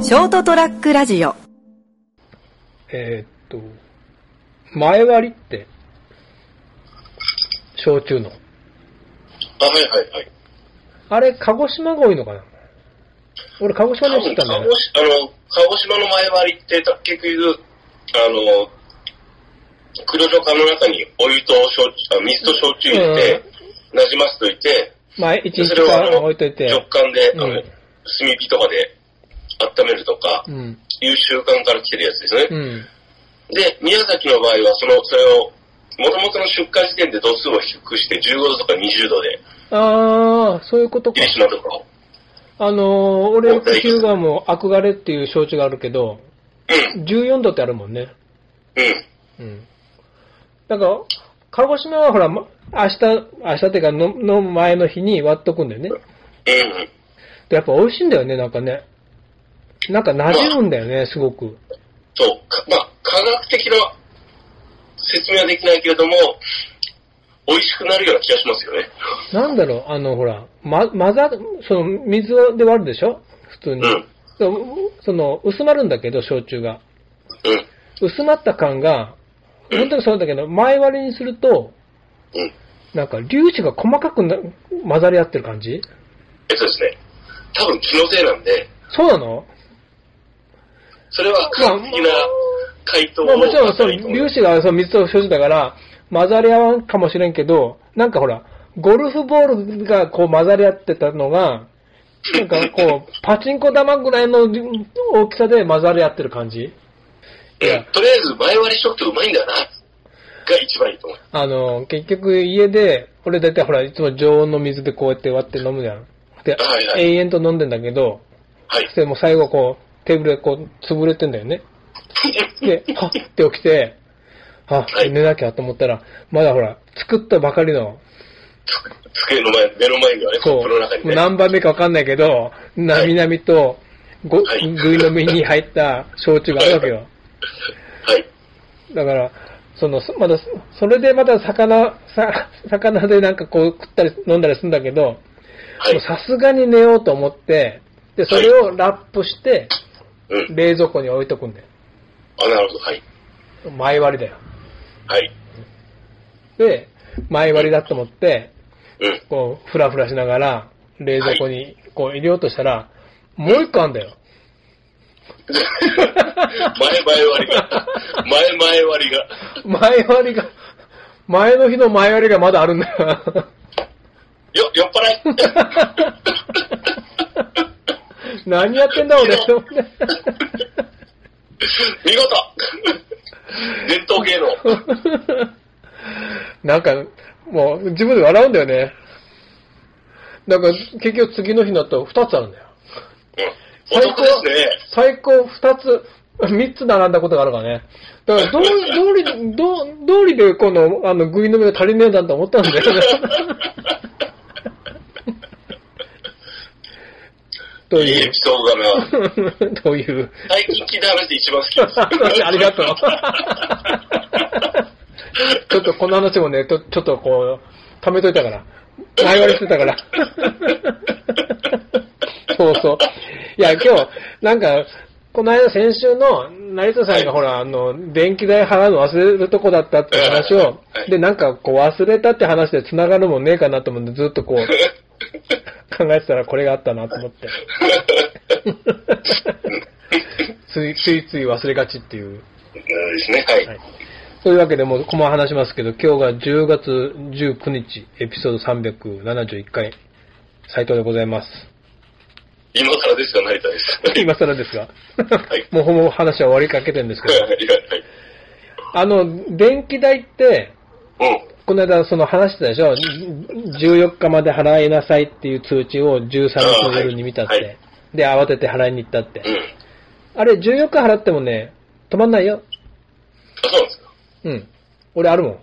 ショートトラックラジオえーっと、前割りって、焼酎の。あ、はいはいはい。あれ、鹿児島が多いのかな？俺、鹿児島多分、に知ったんだよねあの、鹿児島の前割りって、結局、あの、黒女缶の中にお湯と焼あ水と焼酎入れて、なじませといて、まあ、一で日置いといて。直感で、あの、うん炭火とかで温めるとか、うん。いう習慣から来てるやつですね。うん。で、宮崎の場合は、その、それを、もともとの出荷時点で度数を低くして、15度とか20度で、ああ、そういうことか霧。島とかを。あのー、俺、日向も憧れっていう焼酎があるけど、うん、14度ってあるもんね。うん。うん。だから、鹿児島はほら、ま明日、明日っていうかの、の前の日に割っとくんだよね。うん。でやっぱ美味しいんだよね、なんかね。なんか馴染むんだよね、すごく。そう、かまあ、科学的な説明はできないけれども、美味しくなるような気がしますよね。なんだろう、あの、ほら、ま、混ざ、その、水で割るでしょ？普通に。うん。そうその、薄まるんだけど、焼酎が。うん。薄まった感が、本当にそうだけど、前割りにすると、うん。なんか粒子が細かくな混ざり合ってる感じ？えっとですね、多分気のせいなんで、そうなの？それは科学的な回答を。まあもちろん、そう、う粒子がそう水と焼酎だから、混ざり合わんかもしれんけど、なんかほら、ゴルフボールがこう混ざり合ってたのが、なんかこう、パチンコ玉ぐらいの大きさで混ざり合ってる感じうんとりあえず前割りしとくとうまいんだな、が一番いいと思う。あの、結局家で、俺だいたいほら、いつも常温の水でこうやって割って飲むじゃん。で、はいはい永遠と飲んでんだけど、はい。でもう最後こう、テーブルでこう、潰れてんだよね。で、はっって起きて、あ、はい寝なきゃと思ったら、まだほら、作ったばかりの、机の前、目の前にはね、コそう、ップの中にね。何番目かわかんないけど、なみなみと、ご、はいぐいの実に入った焼酎があるわけよ。はい。だから、その、そまだ、それでまた魚、さ、魚でなんかこう食ったり飲んだりするんだけど。さすがに寝ようと思って、で、それをラップして、うん。冷蔵庫に置いとくんだよ。あ、なるほど。はい。前割りだよ。はい。で、前割りだと思って、うん。こう、ふらふらしながら、冷蔵庫にこう入れようとしたら、もう一個あんだよ。前前割りが。前前割りが。前割りが、前の日の前割りがまだあるんだよ。よ、酔っ払い。何やってんだ俺。見事伝統芸能。なんか、もう自分で笑うんだよね。だから結局次の日になったら2つあるんだよ。うん。お得ですね。最高2つ、3つ並んだことがあるからね。だからどう、どうり、どう、どうりでこの、あの、グイの目が足りねえんだと思ったんだよね。という？いいエピ、ソードだな。という？最近聞いた話で一番好きです。ありがとう。ちょっとこの話もね、ちょちょっとこう、貯めといたから。前割りしてたから。そうそう。いや、今日、なんか、この間先週の、成田さんがほら、あの、電気代払うの忘れるとこだったって話をは、いで、なんかこう忘れたって話で繋がるもんねえかなと思ってずっとこう、考えてたらこれがあったなと思って。ついついつい忘れがちっていう。うんですね。はい。はいというわけで、もう、この話しますけど、今日が10月19日、エピソード371回、斉藤でございます。今更ですが、成田です。今更ですが。い もうほぼ話は終わりかけてるんですけど、はい。はい。あの、電気代って、うん。この間その話してたでしょ ?14 日まで払いなさいっていう通知を13日の夜に見たって。はいはいで、慌てて払いに行ったって。うん。あれ、14日払ってもね、止まんないよ。あ、そうなんですか。うん。俺あるもん。い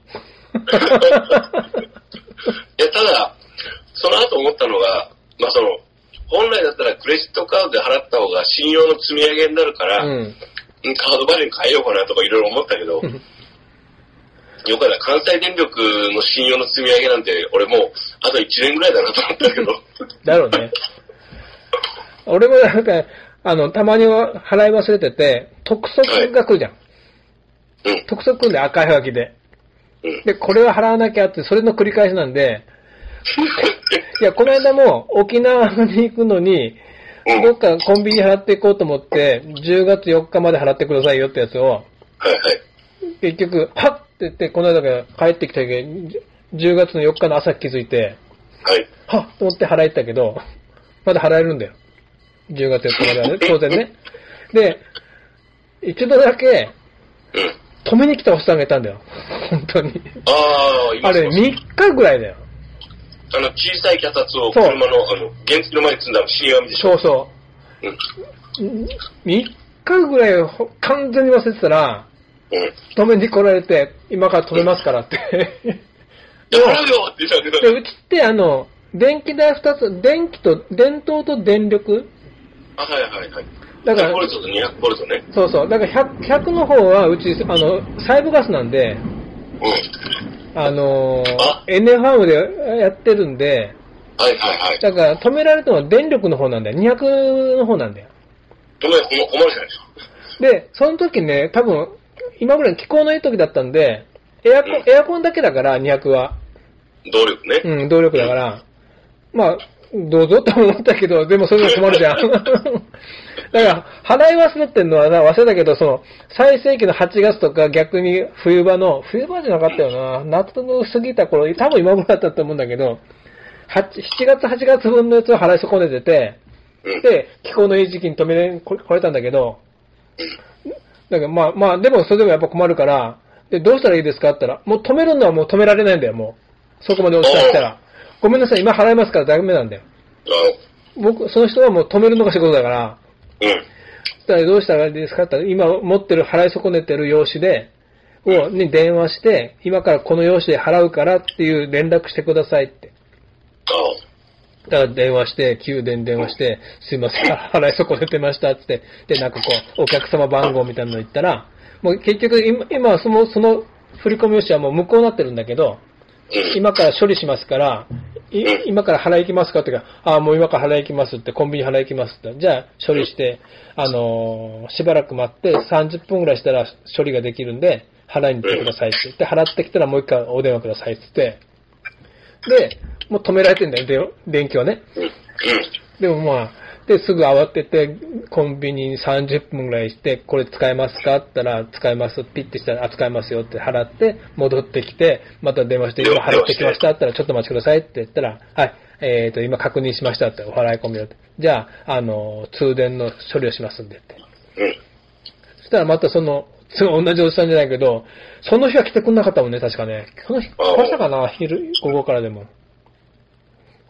や、ただ、その後思ったのが、まあその、本来だったらクレジットカードで払った方が信用の積み上げになるから、うん。うんカードバリュー変えようかなとかいろいろ思ったけど、よかった。関西電力の信用の積み上げなんて、俺もう、あと1年ぐらいだなと思ったけど、だろうね。俺もなんか、あの、たまには払い忘れてて、督促が来るじゃん。うん。督促来るんで赤いはがきで。うん。で、これは払わなきゃって、それの繰り返しなんで、いや、この間も沖縄に行くのに、うん。どっかコンビニ払っていこうと思って、10月4日まで払ってくださいよってやつを、はいはい。結局、はっって言って、この間が帰ってきた時、10月の4日の朝気づいて、はい。はっと思って払えたけど、まだ払えるんだよ。10月4日まではね、当然ね。で、一度だけうん。止めに来たおっさんがいたんだよ。本当に。ああ、今あれ、3日ぐらいだよ。あの、小さい脚立をそう車の、あの、原付の前に積んだ死神でしょ。そうそうん。う。3日ぐらいほ完全に忘れてたら、うん。止めに来られて、今から止めますからって。で、払うよって言った。で、うちってあの、電気代2つ、電気と、電灯と電力あ、はいはいはい。だから100ボルトと200ボルトね。そうそう。だから 100, 100の方は、うち、あの、細部ガスなんで、うん。あのーあ？エネファームでやってるんで、はいはいはい。だから止められたのは電力の方なんだよ。200の方なんだよ。止め、困困るじゃないですか。で、その時ね、多分、今ぐらい気候のいい時だったんで、エアコン、うんエアコンだけだから、200は。動力ね。うん、動力だから。まあ、どうぞと思ったけど、でもそれでも困るじゃん。だから、払い忘れてんのはな、忘れたけど、その、最盛期の8月とか逆に冬場の、冬場じゃなかったよな、夏の過ぎた頃、多分今頃だったと思うんだけど、8 7月、8月分のやつを払い損ねてて、うん。で、気候のいい時期に止めれ、こ来れたんだけど、だからまあまあ、でもそれでもやっぱ困るから、で、どうしたらいいですかって言ったら、もう止めるのはもう止められないんだよ、もう。そこまで落ちたら。ごめんなさい、今払いますからダメなんだよ。あ僕、その人はもう止めるのが仕事だから、うん。だからどうしたらいいですかって言ったら、今持ってる払い損ねてる用紙で、を、に電話して、今からこの用紙で払うからっていう連絡してくださいって。だから電話して、給電電話して、すいません、払い損ねてましたつって。で、なんかこう、お客様番号みたいなの言ったら、もう結局今、今その、その振り込み用紙はもう無効になってるんだけど、今から処理しますから、今から払い行きますかって言うから、ああ、もう今から払い行きますって、コンビニ払い行きますって。じゃあ、処理して、あのーしばらく待って、30分ぐらいしたら処理ができるんで、払いに行ってくださいって。言って、払ってきたらもう一回お電話くださいって言って、で、もう止められてんだよ、で電気はね。でもまあ、で、すぐ慌てて、コンビニに30分ぐらいして、これ使えますかって言ったら、使えます。ピッてしたら、あ、使えますよって払って、戻ってきて、また電話して、今払ってきましたって言ったら、ちょっとお待ちくださいって言ったら、はい、えっ、と、今確認しましたって、お払い込みを。じゃあ、あの、通電の処理をしますんでって。うん。そしたらまたその、すごい同じおじさんじゃないけど、その日は来てくんなかったもんね、確かね。その日、来ましたかな昼、午後からでも。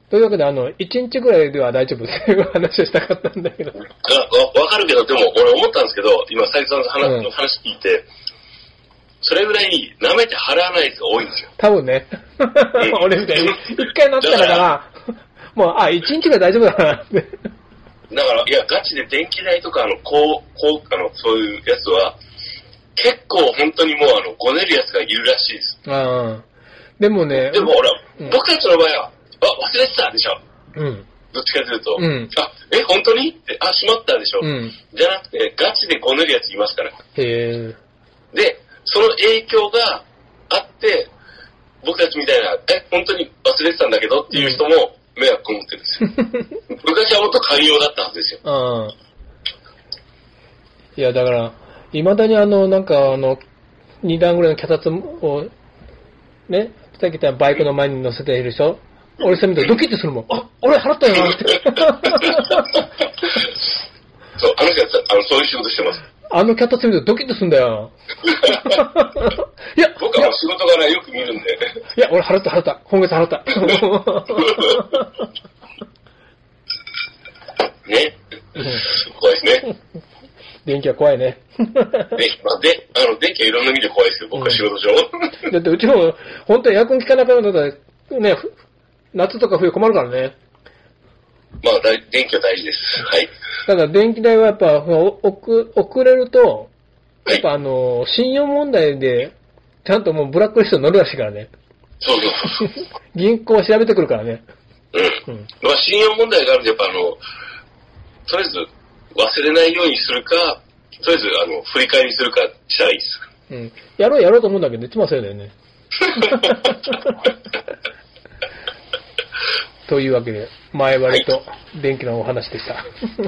というわけで、あの、1日ぐらいでは大丈夫っていう話をしたかったんだけど。あわわかるけど、でも俺思ったんですけど、今、斉藤さんの話,、うんの話聞いて、それぐらい舐めて払わないやつが多いんですよ。多分ね。俺みたいに。一回なったらから、もう、あ、1日ぐらい大丈夫だなって。だから、いや、ガチで電気代とか、あの、こう、こう、あの、そういうやつは、結構本当にもう、あの、ごねるやつがいるらしいです。うん。でもね、でもほら、うん僕たちの場合は、あ、忘れてたでしょ。うん。どっちかというと、うんあ、え、本当に？って、あ、しまったでしょ。うん。じゃなくて、ガチでごねるやついますから。へえ。で、その影響があって、僕たちみたいな、え、本当に忘れてたんだけどっていう人も迷惑を持ってるんですよ。昔はもっと寛容だったはずですよ。うん。いや、だから、未だにあの、なんかあの、2段ぐらいの脚立を、ね、さっきたバイクの前に乗せているでしょ俺それ見たらドキッとするもん。あ、俺払ったよなって。そう、あの人はあのそういう仕事してます。あの脚立見るとドキッとするんだよ。いや、僕はもう仕事柄よく見るんで。いや、俺払った払った。今月払った。ね。怖いですね。電気は怖いね。で、まあ、で、あの、電気はいろんな意味で怖いですよ、僕は仕事上。だってうちも、本当にエアコン効かなくなったら、ね、ふ夏とか冬困るからね。まあ、だい電気は大事です。はい。だから電気代はやっぱ、お遅遅れると、やっぱあの、信用問題で、ちゃんともうブラックリストに乗るらしいからね。そうそう。銀行は調べてくるからね。うん。うん。まあ、信用問題があるんで、やっぱあの、とりあえず、忘れないようにするか、とりあえず、あの、振り返りするかしたらいいです。うん。やろうやろうと思うんだけど、いつもそうだよね。というわけで、前割りと電気のお話でした。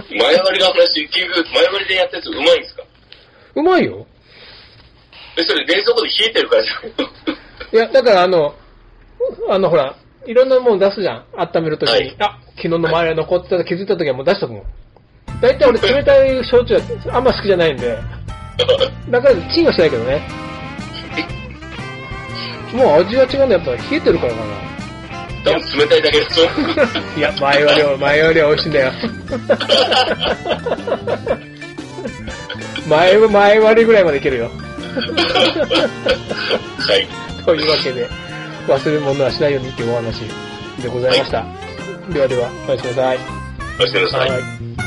前割りの話、結局、前割りでやったやつうまいんですか？うまいよ。え、それ冷蔵庫で冷えてるからじゃない いや、だからあの、あのほら、いろんなもの出すじゃん。温めるときに。はいあ、昨日の前割り残ってた気づいたときはもう出しとくもん。大体俺冷たい焼酎はあんま好きじゃないんで、だからチンはしないけどね。もう味は違うんだやっぱ冷えてるからかな。多分冷たいだけですよ。いや、前割りは、前割りは美味しいんだよ。前、前割りぐらいまでいけるよ。はい。というわけで、忘れ物はしないようにっていうお話でございました。ではでは、おやすみなさい。おやすみなさい。はい